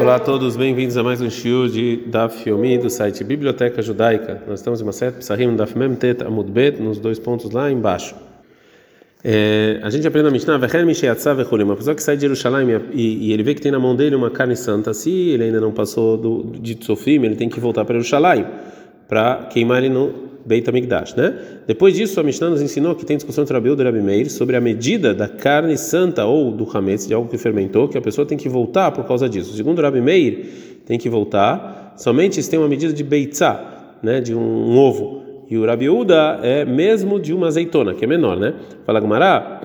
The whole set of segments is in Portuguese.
Olá a todos, bem-vindos a mais um shiur de Daf Yomi do site Biblioteca Judaica. Nós estamos em uma sete Psahim Daf Mem Tet Amud Bet, nos dois pontos lá embaixo. É, a gente aprende a Mishnah, Vechen Misheatzav Vechulim, uma pessoa que sai de Jerusalém e, e, ele vê que tem na mão dele uma carne santa, se ele ainda não passou do, de Tsofim, ele tem que voltar para Jerusalém para queimar ele no Beit HaMikdash, né? Depois disso, a Mishnah nos ensinou que tem discussão entre Rabiú e Rabi Meir sobre a medida da carne santa ou do hametz, de algo que fermentou, que a pessoa tem que voltar por causa disso. Segundo Rabi Meir, tem que voltar somente se tem uma medida de beitzá, né, de um, um ovo. E o Rabi Uda é mesmo de uma azeitona, que é menor, né? Fala Gumará,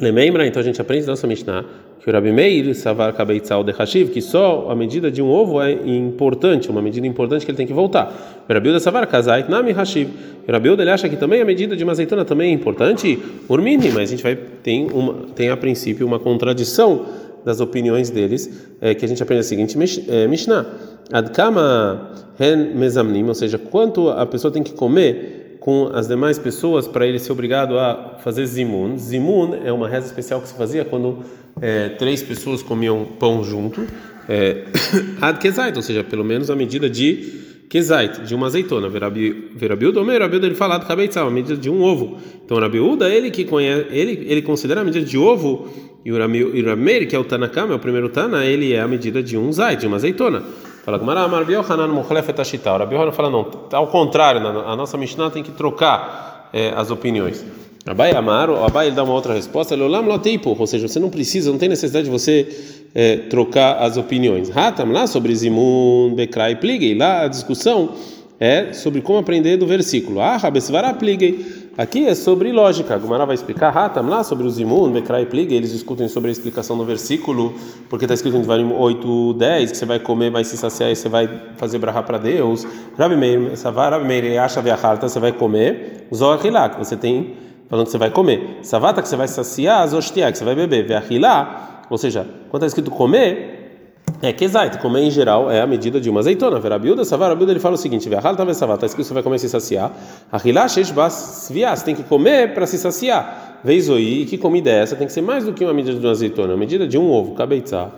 lembra? Então a gente aprende nossa Mishnah que o Rabi Meir savar kabeitzal de hashiv, que só a medida de um ovo é importante, uma medida importante que ele tem que voltar. O Rabi savar kazait nami hashiv. O Rabi ele acha que também a medida de uma azeitona também é importante, urmini, mas a gente vai tem uma tem a princípio uma contradição das opiniões deles, é, que a gente aprende a seguinte é, Mishnah: Adkama hen mezamnim, ou seja, quanto a pessoa tem que comer com as demais pessoas para ele ser obrigado a fazer zimun. Zimun é uma reza especial que se fazia quando é, três pessoas comiam pão junto. É, ad kezait, ou seja, pelo menos a medida de kezait, de uma azeitona. Verabiuda, o Verabiuda ele fala de kabeitzah, a medida de um ovo. Então, Rabiuda, ele que conhece, ele ele considera a medida de ovo e o Rameir, que é o Tanakama, é o primeiro Tana, ele é a medida de um zait, de uma azeitona. Fala Gumara, Amar Biohanan Mochlefet. O Rabi fala, não, ao contrário, a nossa Mishnah tem que trocar é, as opiniões. Abai Amar, o Abai ele dá uma outra resposta, Leolam Loteipo, ou seja, você não precisa, não tem necessidade de você é, trocar as opiniões. Hatam lá sobre Zimun, Bekrai Pligei, lá a discussão é sobre como aprender do versículo. Ah, Rabesvara Pligei. Aqui é sobre lógica. Gumara vai explicar Hatam lá sobre os imun, Bekrai Pliga. Eles discutem sobre a explicação do versículo, porque está escrito em Devarim 8, 10 que você vai comer, vai se saciar e você vai fazer brahá para Deus. Rabi Meir, Savar, Rabi acha viajarta, você vai comer. Zoachilá, que você tem falando que você vai comer. Savata, que você vai saciar. Zoshtiá, que você vai beber. Viachilá, ou seja, quando está escrito comer, é exato, comer em geral é a medida de uma azeitona. Verabilda, savarabilda, ele fala o seguinte: Verhal talvez savar, está escrito que você vai comer se saciar. Ahilash esbas você tem que comer para se saciar. Vez oi, que comida é essa? Tem que ser mais do que uma medida de uma azeitona, uma medida de um ovo, cabeitza.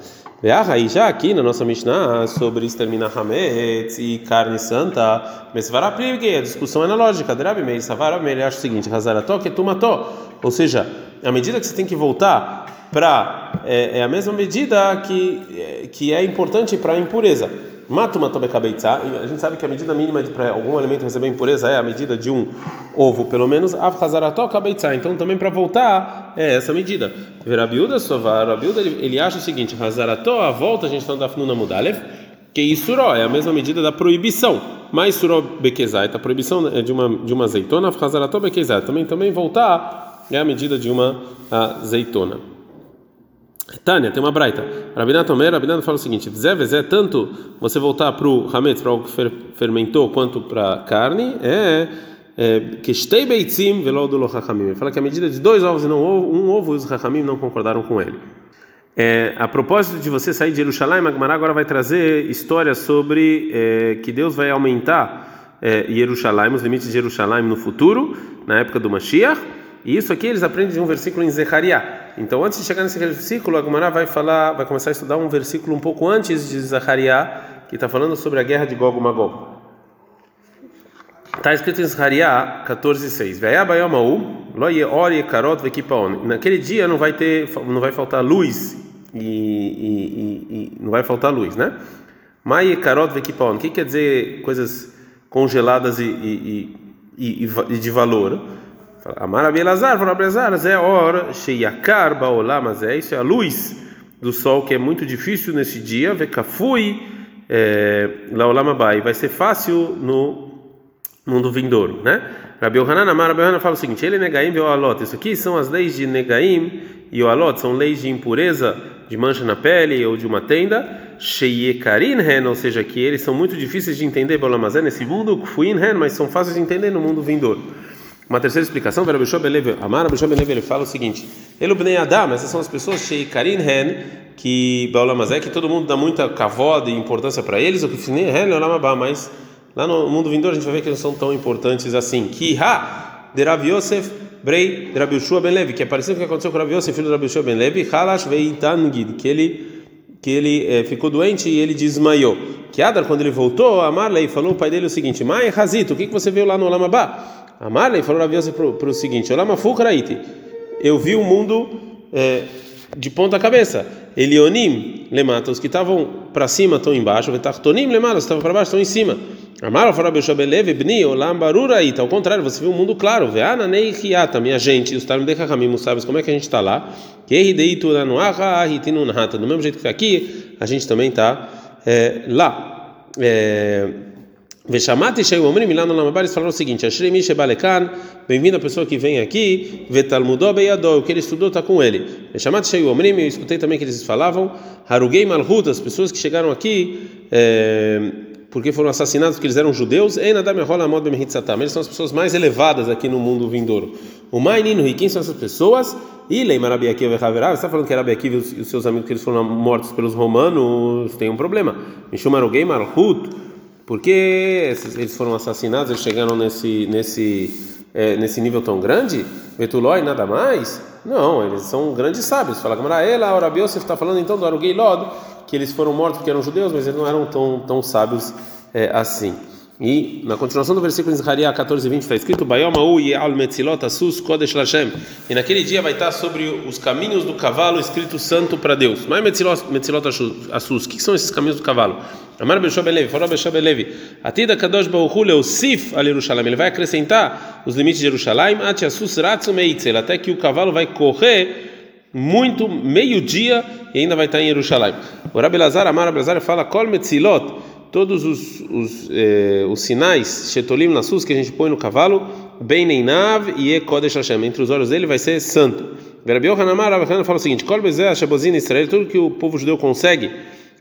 E já aqui na nossa Mishnah sobre exterminar hametz e carne santa, mas a discussão é na lógica. Drabi meir acha o seguinte: Hazarató que tumató, ou seja, a medida que você tem que voltar para é, é, a mesma medida que é, que é importante para a impureza. Matuma tobecabeitza, a gente sabe que a medida mínima para algum alimento receber impureza é a medida de um ovo, pelo menos avchazarató kabeitza. Então também para voltar é essa medida. Verabiuda sovar, Rabiuda ele, acha o seguinte: hazarató a volta a gente está no na mudalev, que isuró é a mesma medida da proibição. Mas suró bekezai, a proibição é de uma de uma azeitona, avchazarató bekezai. Também também voltar é a medida de uma azeitona. Tânia, tem uma braita. Rabinato Omer, Rabinato fala o seguinte: Zeves é tanto você voltar para o hametz, para algo que fermentou, quanto para carne, é que estei beitzim do lochamim. Ele fala que a medida de dois ovos e não um ovo, os rachamim não concordaram com ele. É, a propósito de você sair de Jerusalém, Magmará agora vai trazer histórias sobre é, que Deus vai aumentar é, Jerusalém, os limites de Jerusalém no futuro, na época do Mashiach. E isso aqui eles aprendem de um versículo em Zechariah. Então, antes de chegar nesse versículo, a Gemara vai falar, vai começar a estudar um versículo um pouco antes de Zachariah, que está falando sobre a guerra de Gog Magog. Está escrito em Zachariah 14:6. Naquele dia não vai ter, não vai faltar luz e, e, e não vai faltar luz, né? Mai karot vekipaon. O que quer dizer coisas congeladas e, e, e, e de valor? Amar Abelazar, falou Abelazar, é hora, Sheyakar Baolam, mas é isso, é a luz do sol que é muito difícil nesse dia, Vekafui é, Laolam Abai, vai ser fácil no mundo vindouro, né? Rabi Yohanan, Amar fala o seguinte, ele Negaim e Oalot, isso aqui são as leis de Negaim e Oalot, são leis de impureza, de mancha na pele ou de uma tenda, Sheyekarin Hen, ou seja, que eles são muito difíceis de entender, Baolamazé, nesse mundo, Kufuin Hen, mas são fáceis de entender no mundo vindouro. Uma terceira explicação, Amar ele fala o seguinte: Elubnei Adam, essas são as pessoas Sheikarin Hen, que Baolamazé, que todo mundo dá muita cavoda e importância para eles, ou que Hen Olamabá, mas lá no mundo vindouro a gente vai ver que eles não são tão importantes assim. Que Ha, de Rav Yosef, Brei, de Ben Levi, que é parecido com o que aconteceu com Rav Yosef, filho de Rav Yoshua Ben Levi, Halash Veitangid, que ele que ele é, ficou doente e ele desmaiou. Que Adar, quando ele voltou, a Marley falou o pai dele o seguinte: Mai Hazito, o que, que você viu lá no Olamabá? A Marley falou a para o seguinte: Olamafukraiti, eu vi o mundo é, de ponta cabeça. Elionim lemata, os que estavam para cima estão embaixo, Vetartonim lemata, os que estavam para baixo estão em cima. Amar Farabeshabelev Bni Olam Baruraita, ao contrário, você viu um mundo claro. Veana Nei Hiata, minha gente, os Talmud Chachamim, sabes como é que a gente está lá? Que Erideitu Nanuaha Ahitinu Nahata, do mesmo jeito que aqui, a gente também está é, lá. É, Veshamati Sheu Omrim lá no Lamabar, eles falaram o seguinte: Ashrei Mishebalekan, bem-vindo a pessoa que vem aqui, Vetalmudó Beyadó, o que ele estudou está com ele. Veshamati Sheu Omrim, eu escutei também que eles falavam, Harugei Malhut, as pessoas que chegaram aqui. É, porque foram assassinados porque eles eram judeus, eles são as pessoas mais elevadas aqui no mundo vindouro. O Mainino e quem são essas pessoas? Ilei Marabi Akiva Haverá, você está falando que Rabi Akiva e os seus amigos que eles foram mortos pelos romanos tem um problema. Mishumarogei Marhut, porque eles foram assassinados, eles chegaram nesse nesse é, nesse nível tão grande? Betulói nada mais? Não, eles são grandes sábios. Fala Gamaraela, Orabios, você está falando então do Arugei Lod que eles foram mortos porque eram judeus, mas eles não eram tão, tão sábios é, assim. E na continuação do versículo em Zechariah 14 20 está escrito Bayomau Asus Kodesh. E naquele dia vai estar sobre os caminhos do cavalo escrito santo para Deus. Mas Metzilot, Asus, o que são esses caminhos do cavalo? Amar Beshob Elevi, falou Beshob Elevi. Atida Kadosh Baruch Leosif al Yerushalayim. Ele vai acrescentar os limites de Jerusalém, Ati Asus Ratzu Meitzel, até que o cavalo vai correr muito meio-dia e ainda vai estar em Jerusalém. O Rabi Lazar, Amar Rabi Lazar fala Kol Metzilot, todos os, os, eh, os sinais, Shetolim Nassus, que a gente põe no cavalo, Bem Neinav e Kodesh Hashem, entre os olhos dele vai ser santo. Rabi Yohanamar, Rabi fala o seguinte, Kol Bezeh Israel, tudo que o povo judeu consegue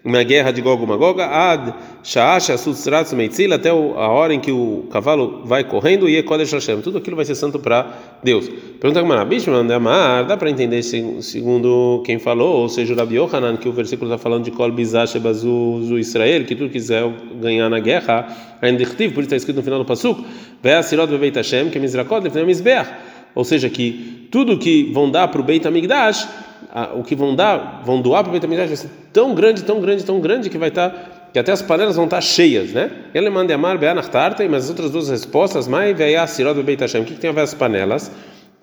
uma guerra de Gog Magoga, ad Shaasha Sutzratz Meitzil, até a hora em que o cavalo vai correndo, e Kodesh Hashem. Tudo aquilo vai ser santo para Deus. Pergunta como é, Amar, dá para entender segundo quem falou, ou seja, o Rabi Yohanan, que o versículo está falando de Kol Bizash Bazu Israel, que tudo quiser ganhar na guerra, ainda por isso está escrito no final do Pasuk, Ve'asirot Bebeit Hashem, que é Mizrakot, Lefnei Mizbeach. Ou seja, que tudo que vão dar para o Beit Amigdash o que vão dar, vão doar para o Beit HaMikdash vai ser tão grande, tão grande, tão grande que vai estar tá, que até as panelas vão estar tá cheias, né? Ele manda amar beanachtartei, mas as outras duas respostas, mai veia sirot Beit Hashem. O que, que tem a ver as panelas?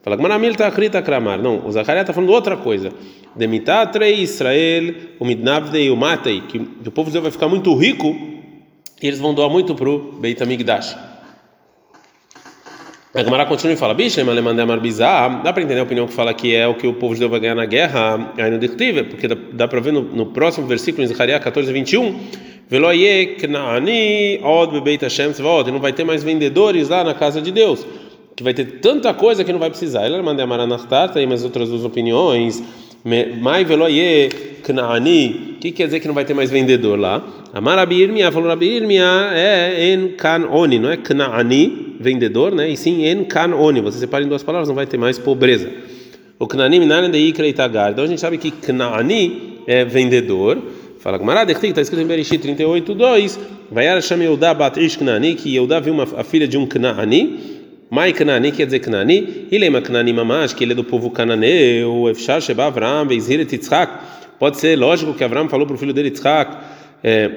Fala manamil tá crita kramar. Não, o Zacarias está falando outra coisa. Demitatrei Israel, o midnavdei, o matei, que o povo de Deus vai ficar muito rico e eles vão doar muito para o Beit HaMikdash. A Gamara continua e fala: Bicho, mas mandei amar bizarro. Dá para entender a opinião que fala que é o que o povo de Deus vai ganhar na guerra, aí no Dictive, porque dá, dá para ver no, no, próximo versículo, em Zacarias 14, 21. Veloye knaani od bebeit Hashem tzvaot. Não vai ter mais vendedores lá na casa de Deus, que vai ter tanta coisa que não vai precisar. Ele mandei amar anachtat, aí mais outras duas opiniões. Mai veloye knaani. O que quer dizer que não vai ter mais vendedor lá? Amar Abirmia falou Abirmia é en kan oni, não é knaani vendedor, né? E sim en. Você separa em duas palavras, não vai ter mais pobreza. O knanim nanem de ikra itagar. Então a gente sabe que knani é vendedor. Fala com Marad, está escrito em Bereshit 38, 2. Vai era chama Yehuda bat ish knani, que Yehuda viu uma, a filha de um knani. Mai Knani quer dizer Knani, e lema Knani mamash, que ele é do povo cananeu, Efshar Sheba Avram, Beizir et Yitzhak. Pode ser lógico que Avram falou para o filho dele Yitzhak, é,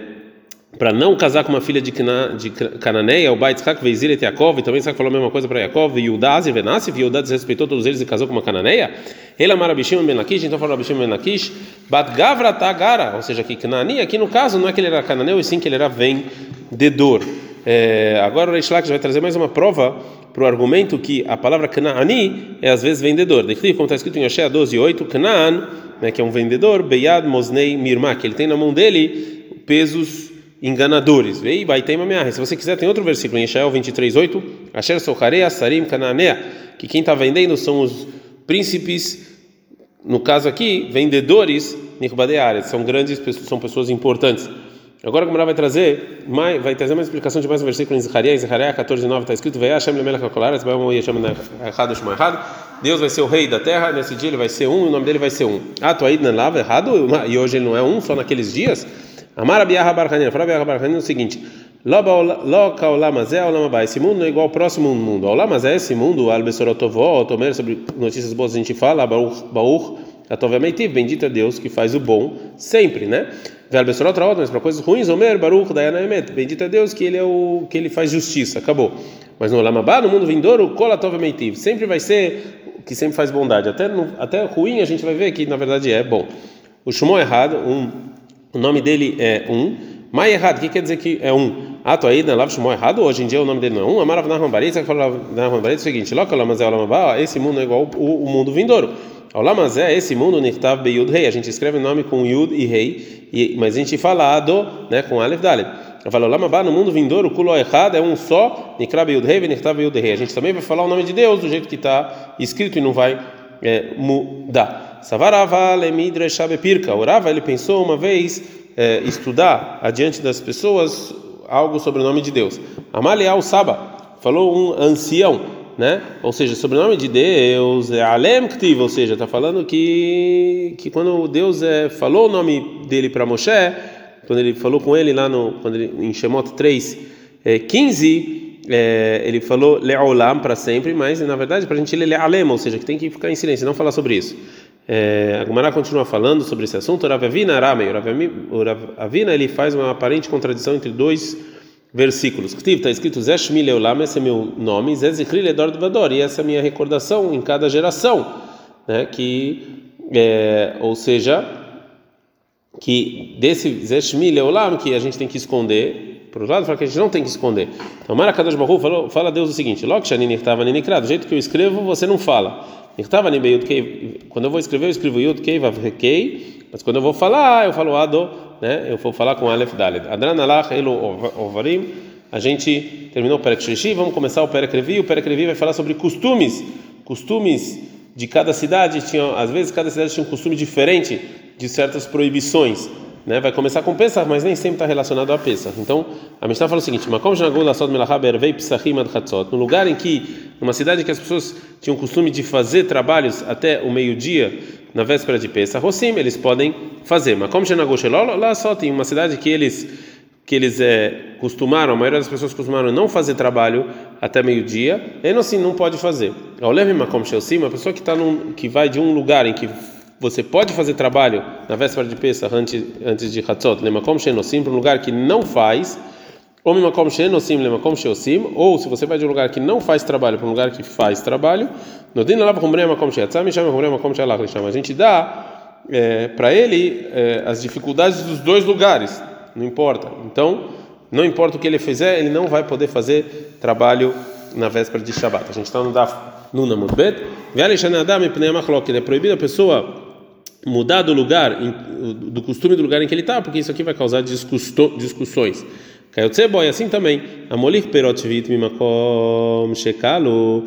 para não casar com uma filha de, Cana, de Cananeia, o Bait Tzak Veizir e Yaakov, e também Tzak falou a mesma coisa para Yaakov, e Yudá Azir Venassif, e Yudá desrespeitou todos eles e casou com uma Cananeia. Ele amar Abishim Ben Lakish, então falou Abishim Ben Lakish, Bat Gavra Tagara, ou seja, que Canani, aqui no caso não é que ele era cananeu, e sim que ele era vendedor. É, agora o Reish vai trazer mais uma prova para o argumento que a palavra Canaani é às vezes vendedor. Como está escrito em Oshea 12, 8, Canaan, né, que é um vendedor, Beyad Mosnei Mirma, que ele tem na mão dele pesos enganadores. Vei, ter uma Se você quiser, tem outro versículo em Israel 23:8, Asher Soharei Asarim Cananea, que quem está vendendo são os príncipes, no caso aqui, vendedores Nirbadeares, são grandes pessoas, são pessoas importantes. Agora como ela vai trazer, vai trazer uma explicação de mais um versículo em Zacarias, Zacarias 14:9 está escrito: "Vai Hashem lemelech hakolaretz, vai Yashem errado chama errado". Deus vai ser o rei da terra, nesse dia ele vai ser um, e o nome dele vai ser um. Ah, tu aí não lava errado, e hoje ele não é um só naqueles dias? Amar Abiyaha Barhanina, fala Abiyaha Barhanina o seguinte: Loca Olamazé Olamabá, esse mundo não é igual ao próximo mundo. Olamazé, esse mundo, Albesorotovó, Tomer, sobre notícias boas a gente fala, Baur, Baur, Atov Meitiv, bendito é Deus que faz o bom sempre, né? outra, mas para coisas ruins, Omer, Baruch, Dayana Emet, bendito é Deus que ele é o que ele faz justiça, acabou. Mas no Lamabá, no mundo vindouro, Kolatov Meitiv, sempre vai ser que sempre faz bondade. Até no, até ruim a gente vai ver que na verdade é bom. O Shumon errado, um, o nome dele é um. Mai errado, o que quer dizer que é um? Ato aí na Lav Shumon errado, hoje em dia o nome dele não é um. Amarav Nahman Baritz, fala Nahman Baritz é o seguinte: Loca Lamazé Olamabá, esse mundo é igual o, mundo vindouro. Olamazé, esse mundo, Nirtav Beyud Rei, a gente escreve o nome com Yud e Rei, mas a gente fala Ado, né, com Aleph Dalet. Eu falo, Lamabá, no mundo vindouro, o culo errado é um só, Nikrab Yud Rei, Nirtav Beyud Rei. A gente também vai falar o nome de Deus do jeito que está escrito e não vai é, mudar. Savarava Lemidre Shabepirka. Orava, ele pensou uma vez é, estudar adiante das pessoas algo sobre o nome de Deus. Amalial Saba, falou um ancião, né? Ou seja, sobre o nome de Deus, é Alem Ktiv, ou seja, está falando que, que quando Deus é, falou o nome dele para Moshe, quando ele falou com ele lá no, quando ele, em Shemot 3, é, 15 é, ele falou le'olam para sempre, mas na verdade para a gente ler le'alem, ou seja, que tem que ficar em silêncio, não falar sobre isso. É, a Gumara continua falando sobre esse assunto. Rav Avina Aramei, o Rav Avina ele faz uma aparente contradição entre dois versículos. Está escrito Zeshmi Leolam, esse é meu nome, Zezikri Ledor Vador, e essa é a minha recordação em cada geração, né? Que, é, ou seja, que desse Zeshmi Leolam que a gente tem que esconder por outro lado, fala que a gente não tem que esconder. Então, Mara Kadosh Baruch falou, fala a Deus o seguinte: Logo, Shanin estava Ninikra, do jeito que eu escrevo, você não fala. Estava Quando eu vou escrever, eu escrevo Yud Kei Vav Kei, mas quando eu vou falar, eu falo Ado, né? Eu vou falar com Aleph Dalet. Adran Alach Elo Ovarim. A gente terminou o Perek Shlishi, vamos começar o Perek Revi. O Perek Revi vai falar sobre costumes, costumes de cada cidade. Tinha, às vezes, cada cidade tinha um costume diferente de certas proibições né, vai começar com Pesach, mas nem sempre está relacionado a Pesach. Então, a Mishnah fala o seguinte: Makom no lugar em que, numa cidade que as pessoas tinham costume de fazer trabalhos até o meio-dia, na véspera de Pesach, Rosim, eles podem fazer. Makom lá só tem uma cidade que eles que eles é, costumaram, a maioria das pessoas costumaram não fazer trabalho até meio-dia, ele assim não pode fazer. Ao leve Makom Shelsim, a pessoa que, tá num, que vai de um lugar em que você pode fazer trabalho na véspera de Pesach antes, antes de Hatzot, para um lugar que não faz, ou ou se você vai de um lugar que não faz trabalho para um lugar que faz trabalho. A gente dá é, para ele é, as dificuldades dos dois lugares, não importa. Então, não importa o que ele fizer, ele não vai poder fazer trabalho na véspera de Shabbat. A gente está no Daf Nuna Mudbet. É proibido a pessoa mudar do lugar, do costume do lugar em que ele está, porque isso aqui vai causar discussões. Kayotse boy, assim também. Amolich perot vit mimakom shekalo.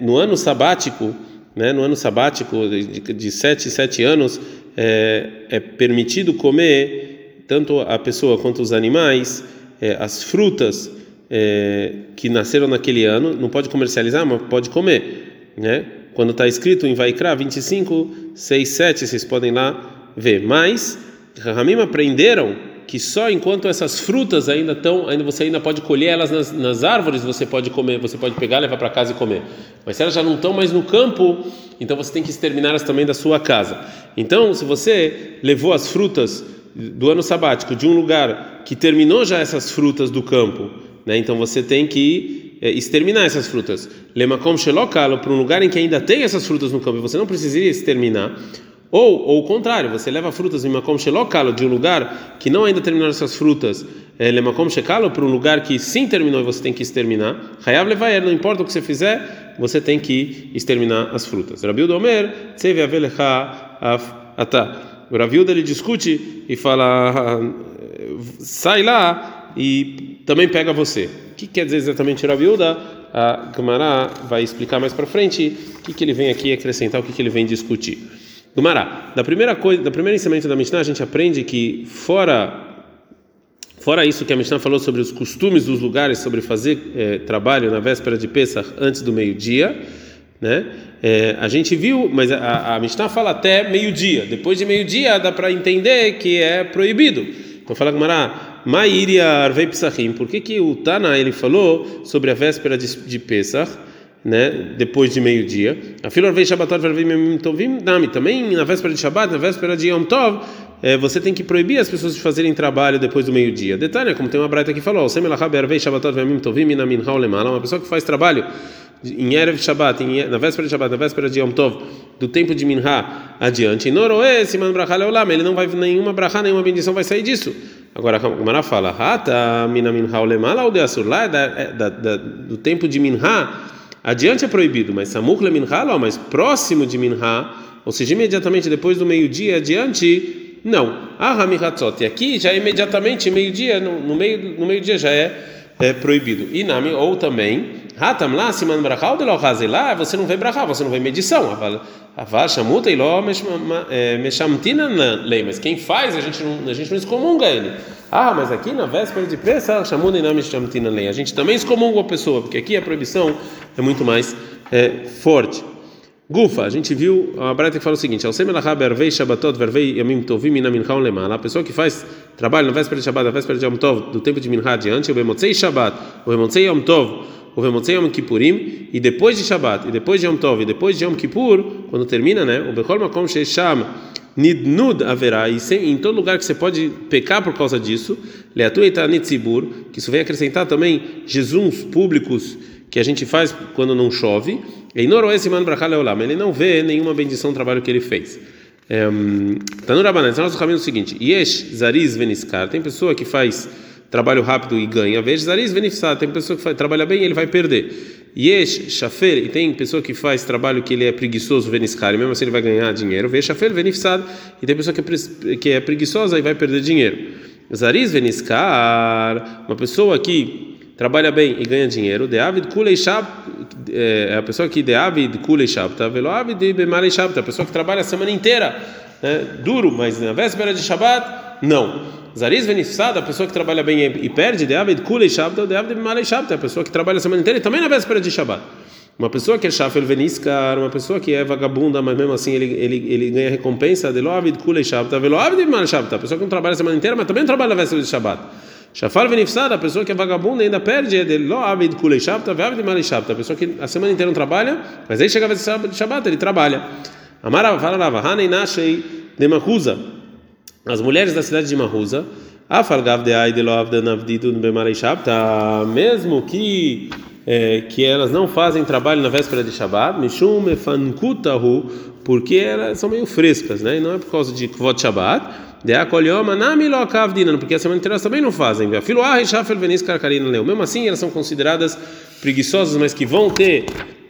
No ano sabático, né, no ano sabático de, de sete, sete anos, é, é permitido comer tanto a pessoa quanto os animais, é, as frutas é, que nasceram naquele ano, não pode comercializar, mas pode comer, né? Quando está escrito em Vaikra 25, 6, 7, vocês podem lá ver. Mas Rahamim aprenderam que só enquanto essas frutas ainda estão, ainda você ainda pode colher elas nas, nas árvores, você pode comer, você pode pegar, levar para casa e comer. Mas se elas já não estão mais no campo, então você tem que exterminá-las também da sua casa. Então, se você levou as frutas do ano sabático de um lugar que terminou já essas frutas do campo, né? Então você tem que exterminar essas frutas. Lemakom shelokalo para um lugar em que ainda tem essas frutas no campo e você não precisaria exterminar. Ou, ou o contrário, você leva frutas em makom shelokalo de um lugar que não ainda terminaram essas frutas. É, lemakom shekalo para um lugar que sim terminou e você tem que exterminar. Hayav levaer, não importa o que você fizer, você tem que exterminar as frutas. Rabiu Omer, tsevi avelecha ata. O Raviuda ele discute e fala: sai lá e também pega você que quer dizer exatamente Rabi Uda? A Gemara vai explicar mais para frente o que, que ele vem aqui acrescentar, o que, que ele vem discutir. Gemara, da primeira coisa, da primeira ensinamento da Mishnah, a gente aprende que fora fora isso que a Mishnah falou sobre os costumes dos lugares, sobre fazer é, trabalho na véspera de Pesach antes do meio-dia, né? É, a gente viu, mas a, a Mishnah fala até meio-dia. Depois de meio-dia dá para entender que é proibido. Então fala Gemara, Mairia Arvei Pesachim. Por que, que o Tana ele falou sobre a véspera de, de Pesach? né, depois de meio-dia. A fila vem Shabbatot Vervim Tovim Nami. Também na véspera de Shabbat, na véspera de Yom Tov, é, você tem que proibir as pessoas de fazerem trabalho depois do meio-dia. Detalhe, como tem uma braita que falou, uma pessoa que faz trabalho em Erev Shabbat, em, na véspera de Shabbat, na véspera de Yom Tov, do tempo de Minha adiante, ele não vai nenhuma brachá, nenhuma bendição vai sair disso. Agora a Gemara fala, Hata Mina Minha Olemala ou de Asur, lá é é do tempo de Minha adiante é proibido, mas Samuch Le Minha, mas próximo de Minha, ou seja, imediatamente depois do meio-dia adiante, não. Ah, Hamihatzot, e aqui já é imediatamente meio-dia, no, no meio no meio-dia já é, é proibido. E Nami, ou também Hatam lá, Siman Brachal de lá, você não vê Brachal, você não vê medição. Aval Shamuta e Ló Meshamtina lei, mas quem faz, a gente não, a gente não excomunga ele. Ah, mas aqui na véspera de Pesach, Shamuta não Meshamtina lei. A gente também excomunga a pessoa, porque aqui a proibição é muito mais é, forte. Gufa, a gente viu a Breta que fala o seguinte. A pessoa que faz trabalho na véspera de Shabbat, na véspera de Yom Tov, do tempo de Mincha adiante, o Bemotzei Shabbat, o Bemotzei Yom Tov o Vemotzei Yom Kippurim, e depois de Shabbat, e depois de Yom Tov, e depois de Yom Kippur, quando termina, né? O Bechol Makom Shesham Nidnud haverá, e em todo lugar que você pode pecar por causa disso, Leatueta Nitzibur, que isso vem acrescentar também jejuns públicos que a gente faz quando não chove, e Noroes Man Brachaleolam, ele não vê nenhuma bendição do trabalho que ele fez. Está no Rabanan, nós caminho o seguinte: Yesh Zariz Veniskar, tem pessoa que faz trabalho rápido e ganha. Veja, Zariz beneficiado, tem pessoa que faz, trabalha bem e ele vai perder. Yesh, Shafer, e tem pessoa que faz trabalho que ele é preguiçoso, Veniscar, e mesmo assim ele vai ganhar dinheiro. Veja, Shafer, beneficiado, e tem pessoa que é, que é preguiçosa e vai perder dinheiro. Zariz Veniscar, uma pessoa que trabalha bem e ganha dinheiro, de Kulei Shab, é a pessoa que de Avid Kulei Shab, tá? Velo Avid de Bemalei Shab, a pessoa que trabalha a semana inteira, né? duro, mas na véspera de Shabbat, não. Zariz venifsada, a pessoa que trabalha bem e perde, de Abed Kulei Shabbat, de Abed Malei Shabbat, a pessoa que trabalha a semana inteira e também na véspera de Shabbat. Uma pessoa que é Shafel Veniskar, uma pessoa que é vagabunda, mas mesmo assim ele, ele, ele ganha recompensa de Loavid Kulei Shabbat, Velo Abed Malei Shabbat, a pessoa que não trabalha a semana inteira, mas também trabalha na véspera de Shabbat. Shafal venifsada, a pessoa que é vagabunda ainda perde, é de Loavid Kulei Shabbat, Ve'avid Malei Shabbat, a pessoa que a semana inteira não trabalha, mas aí chega a vez de Shabbat, ele trabalha. Amara fala Rava, Hanei Nashei de Mahuza. As mulheres da cidade de Mahusa, mesmo que é, que elas não fazem trabalho na véspera de Shabbat, Mishum efankutahu, porque elas são meio frescas, né? E não é por causa de Kvot Shabbat, de akolhoma namilokavdinan, porque a semana inteira elas também não fazem. Mesmo assim, elas são consideradas preguiçosas, mas que vão ter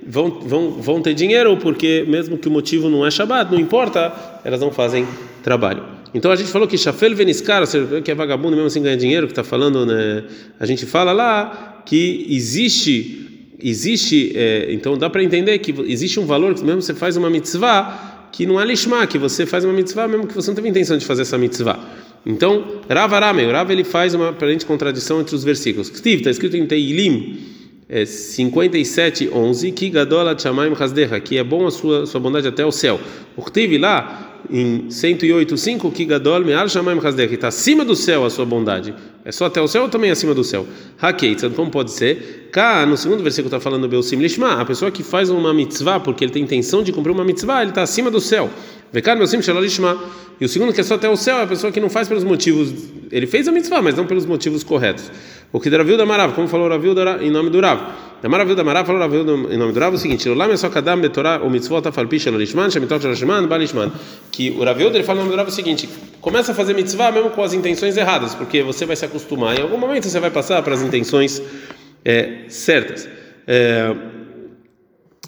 vão, vão, vão ter dinheiro, porque mesmo que o motivo não é Shabbat, não importa, elas não fazem trabalho. Então a gente falou que Shafel Veniskar, que é vagabundo mesmo assim ganha dinheiro, que está falando, né? A gente fala lá que existe, existe, é, então dá para entender que existe um valor que mesmo você faz uma mitzvah que não é lishma, que você faz uma mitzvah mesmo que você não teve intenção de fazer essa mitzvah. Então, Rav Aramei, Rav ele faz uma aparente contradição entre os versículos. Está escrito em Teilim é, 57, 11, que Chamaim que é bom a sua, sua bondade até o céu. O que lá em 108, 5, que Gadol Me'al que está acima do céu a sua bondade. É só até o céu ou também acima do céu? Hakeitzan, como pode ser? Cá, no segundo versículo está falando Belsim Lishma, a pessoa que faz uma mitzvah porque ele tem intenção de cumprir uma mitzvah, ele está acima do céu. Vekan Belsim Shalolishma. E o segundo que é só até o céu é a pessoa que não faz pelos motivos. Ele fez a mitzvah, mas não pelos motivos corretos. O que Raviu da Marav, como falou Raviu em nome do Rav. Da Maravilha da Marav falou Raviu em nome do Rav o seguinte: Lá é só kadam betorá o mitzvot afalpish lishman shemitot lishman balishman. Que o Raviu ele fala em nome do Rav o seguinte: começa a fazer mitzvah mesmo com as intenções erradas, porque você vai se acostumar. Em algum momento você vai passar para as intenções é, certas. É,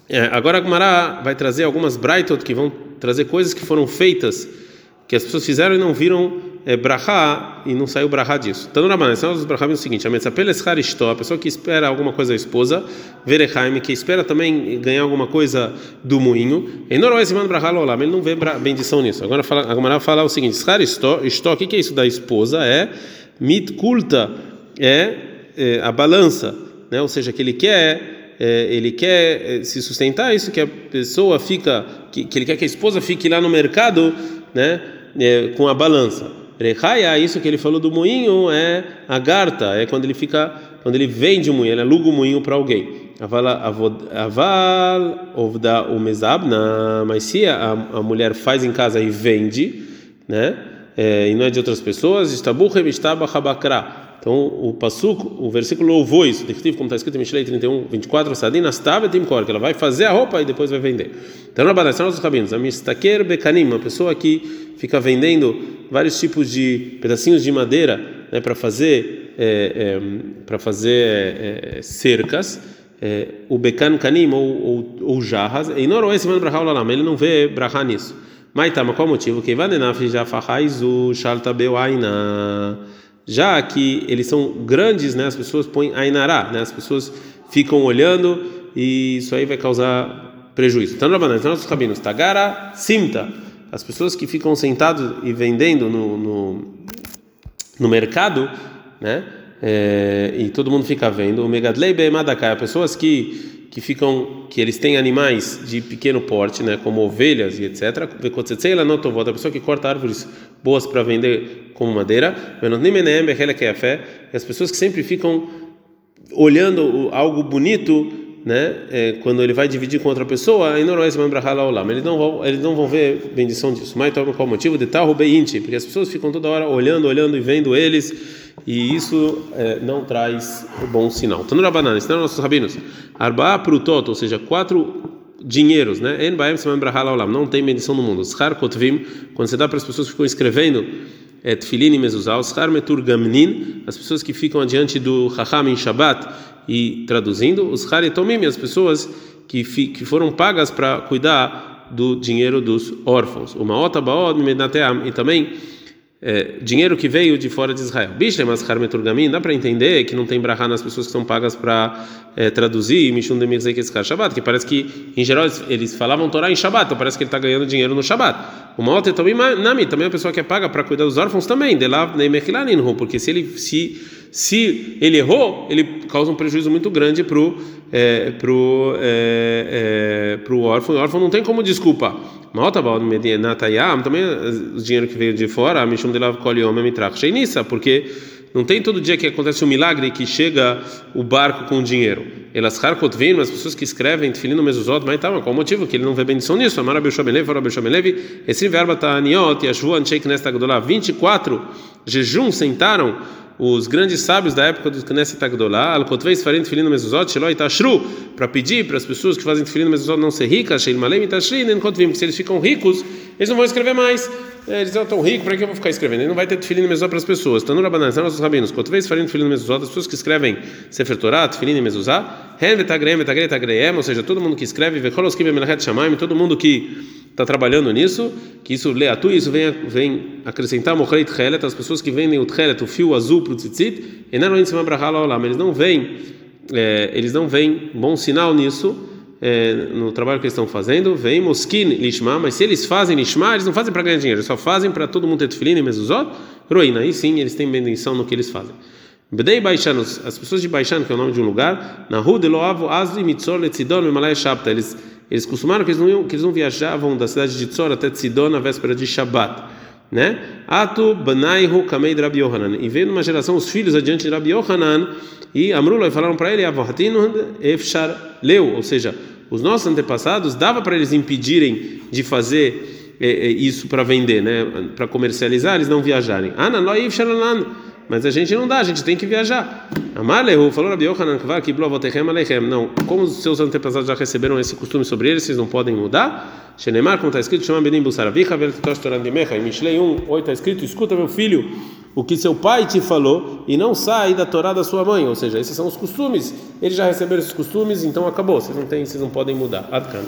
é, agora a Gumara vai trazer algumas Brightot que vão trazer coisas que foram feitas, que as pessoas fizeram e não viram é, brahá e não saiu brahá disso. Então, na Rabanan, os brahá é o seguinte: a pessoa que espera alguma coisa da esposa, verechaim, que espera também ganhar alguma coisa do moinho, e manda brahá ele não vê bendição nisso. Agora fala, a fala o seguinte: o que é isso da esposa? É mitkulta, é, é a balança, né? ou seja, que ele quer. É, ele quer é, se sustentar isso que a pessoa fica que, que ele quer que a esposa fique lá no mercado né é, com a balança Rechaya, isso que ele falou do moinho é a garta, é quando ele fica, quando ele vende o moinho, ele aluga o moinho para alguém. Aval ovda o mezabna, mas se a, a mulher faz em casa e vende, né? É, e não é de outras pessoas, estabuchem estaba habakra. Então o pasuk, o versículo louvou isso, como está escrito em Mishlei 31, 24, Sadina stava timkor, que ela vai fazer a roupa e depois vai vender. Então na são nossos rabinos, a mistaker bekanim, uma pessoa que fica vendendo vários tipos de pedacinhos de madeira, né, para fazer é, é, para fazer é, cercas é, o bekan kanim ou, ou, ou jarras, e não esse mano brahá olam, ele não vê brahá nisso. Mas tá, mas qual o motivo? Que vanenaf já fahaizu shalta bewaina. Já que eles são grandes, né? As pessoas põem ainará, né? As pessoas ficam olhando e isso aí vai causar prejuízo. Então, Rabanan, então nossos rabinos, tagara simta. As pessoas que ficam sentados e vendendo no, no, no mercado, né? é, e todo mundo fica vendo. O Megadlei Be'emadakai, pessoas que que ficam que eles têm animais de pequeno porte, né, como ovelhas e etc. Vekotzetzei não a pessoa que corta árvores boas para vender como madeira. que é a fé. As pessoas que sempre ficam olhando algo bonito né, é, quando ele vai dividir com outra pessoa, eles não vão, eles não vão ver bendição disso. Mas então, qual o motivo de tal Porque as pessoas ficam toda hora olhando, olhando e vendo eles e isso é, não traz bom sinal. Tanura banana, ensinando nossos rabinos. Arba prutot, ou seja, quatro dinheiros, né? En baem não tem medição no mundo. Schar kotvim, quando você dá para as pessoas que ficam escrevendo é tefilin e mezuzah, schar metur gamnin, as pessoas que ficam adiante do chacham em Shabbat e traduzindo, os schar etomim, as pessoas que, que foram pagas para cuidar do dinheiro dos órfãos. Uma ota baod e também é, dinheiro que veio de fora de Israel. Bishlem Aschar Meturgamin, dá para entender que não tem brahá nas pessoas que são pagas para é, traduzir Mishum de Mirzekeskar Shabbat, que parece que, em geral, eles, falavam Torá em Shabbat, então parece que ele está ganhando dinheiro no Shabbat. Uma outra também, Nami, também a pessoa que é paga para cuidar dos órfãos também, de lá porque se ele se se ele errou, ele causa um prejuízo muito grande pro é, pro é, é, pro órfão. O órfão não tem como desculpa. Também o dinheiro que veio de fora, Mishum de Lav Kol Yom Mitrach Sheinissa, porque não tem todo dia que acontece um milagre que chega o barco com o dinheiro. Elas harkotvim, as pessoas que escrevem tefilin no mezuzot, mas tá, qual o motivo? Que ele não vê bendição nisso. Amar Abel Shabelev, Abel Shabelev, esse verbo tá aniot, yashvu anshek nesta gdolá, 24 jejum sentaram os grandes sábios da época do Knesset Agdolá, al-Kotvei Sfarim Tefilin Mezuzot, Sheloi Tashru, para pedir para as pessoas que fazem Tefilin Mezuzot não ser ricas, Sheil Malem Tashri, Nem Kotvim, porque se eles ficam ricos, eles não vão escrever mais. É, eles estão ricos, para que eu vou ficar escrevendo? Ele não vai ter Tefilin Mezuzot para as pessoas. Tanur Rabanan, são nossos rabinos. Kotvei Sfarim Tefilin Mezuzot, as pessoas que escrevem Sefer Torah, Tefilin Mezuzah, Ou seja, todo mundo que escreve, todo mundo que está trabalhando nisso, que isso leatu, isso vem, vem acrescentar as pessoas que vendem o tchelet, o fio azul para o tzitzit, eles não veem, é, eles não veem bom sinal nisso, é, no trabalho que eles estão fazendo, vem moskin lishma, mas se eles fazem lishma, eles não fazem para ganhar dinheiro, eles só fazem para todo mundo ter tefilin e mezuzot, roina, aí sim eles têm bendição no que eles fazem. Bedei Baishan, as pessoas de Baishan, que é o nome de um lugar, na rua de Loavo, Azli, Mitzor, Letzidon, Mimalaya Shabta, eles eles costumaram que eles não, iam, que eles não viajavam da cidade de Tzor até Tzidon na véspera de Shabat, né? Atu banaihu kamei Rabi Yohanan. E veio numa geração os filhos adiante de Rabi Yohanan e Amrullah falaram para ele Avohatinu efshar leu, ou seja, os nossos antepassados dava para eles impedirem de fazer é, é, isso para vender, né? Para comercializar, eles não viajarem. Ana lo efshar mas a gente não dá, a gente tem que viajar. Amalehu falou Rabi Yohanan Kvar que Alechem. Não, como os seus antepassados já receberam esse costume sobre eles, vocês não podem mudar. Shenemar, como está escrito, chama Benim Busaravicha, Veltosh Torandimecha. Em Mishlei 1, 8 está escrito: escuta, meu filho, o que seu pai te falou e não sai da Torá da sua mãe. Ou seja, esses são os costumes. Eles já receberam esses costumes, então acabou. Vocês não, têm, vocês não podem mudar. Adkan.